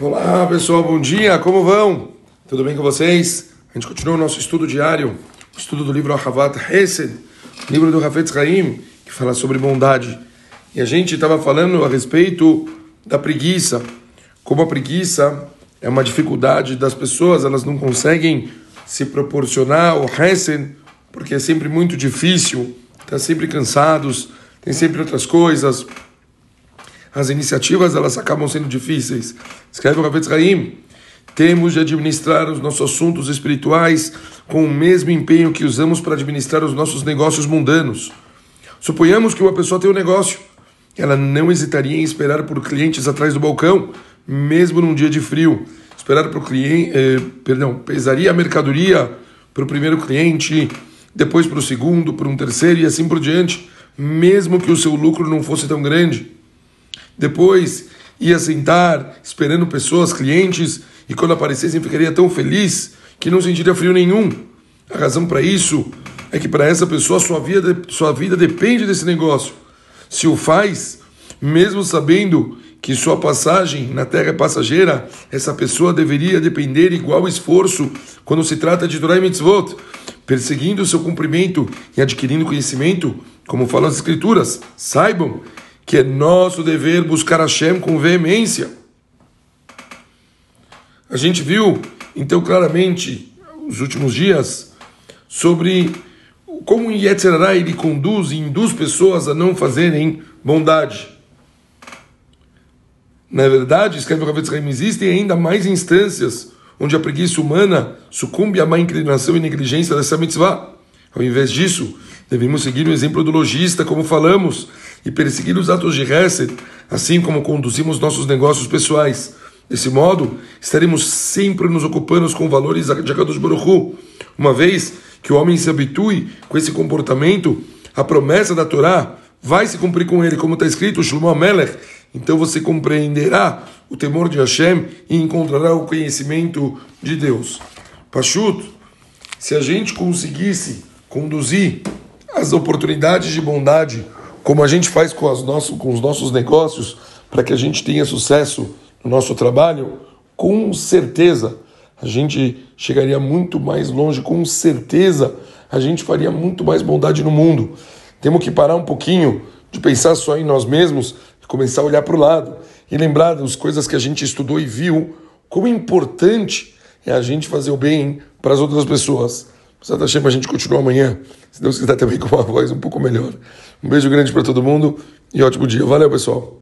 Olá pessoal, bom dia, como vão? Tudo bem com vocês? A gente continua o nosso estudo diário, estudo do livro Ahavat Hesed, livro do Hafetz Haim, que fala sobre bondade. E a gente estava falando a respeito da preguiça, como a preguiça é uma dificuldade das pessoas, elas não conseguem se proporcionar o Hesed, porque é sempre muito difícil, estão tá sempre cansados, tem sempre outras coisas, as iniciativas elas acabam sendo difíceis. Escreve o Ravetz Haim, temos de administrar os nossos assuntos espirituais com o mesmo empenho que usamos para administrar os nossos negócios mundanos. Suponhamos que uma pessoa tem um negócio. Ela não hesitaria em esperar por clientes atrás do balcão, mesmo num dia de frio. Esperar por cliente, eh, perdão, pesaria a mercadoria para o primeiro cliente, depois para o segundo, para um terceiro e assim por diante, mesmo que o seu lucro não fosse tão grande. Depois ia sentar esperando pessoas, clientes, e quando aparecessem ficaria tão feliz que não sentiria frio nenhum. A razão para isso é que para essa pessoa sua vida, sua vida depende desse negócio. Se o faz, mesmo sabendo que sua passagem na terra é passageira, essa pessoa deveria depender igual esforço quando se trata de Torah e Mitzvot, perseguindo seu cumprimento e adquirindo conhecimento, como falam as Escrituras. Saibam que é nosso dever buscar Hashem com veemência. A gente viu, então, claramente, nos últimos dias, sobre como o Yetzirah ele conduz e induz pessoas a não fazerem bondade. Na verdade, escreve o Ravetz Haim, existem ainda mais instâncias onde a preguiça humana sucumbe à má inclinação e negligência dessa mitzvah. Ao invés disso, devemos seguir o exemplo do lojista, como falamos, e perseguir os atos de Hesed, assim como conduzimos nossos negócios pessoais. Desse modo, estaremos sempre nos ocupando com valores de Akadosh Baruch Uma vez que o homem se habitue com esse comportamento, a promessa da Torá vai se cumprir com ele, como está escrito, Shlomo Melech. Então você compreenderá o temor de Hashem e encontrará o conhecimento de Deus. Pachuto, se a gente conseguisse conduzir as oportunidades de bondade como a gente faz com, com os nossos negócios, para que a gente tenha sucesso no nosso trabalho, com certeza a gente chegaria muito mais longe, com certeza a gente faria muito mais bondade no mundo. Temos que parar um pouquinho de pensar só em nós mesmos e começar a olhar para o lado e lembrar das coisas que a gente estudou e viu, como importante é a gente fazer o bem para as outras pessoas. Precisado Hashem, a gente continua amanhã, se Deus quiser também com uma voz um pouco melhor. Um beijo grande para todo mundo e ótimo dia. Valeu, pessoal.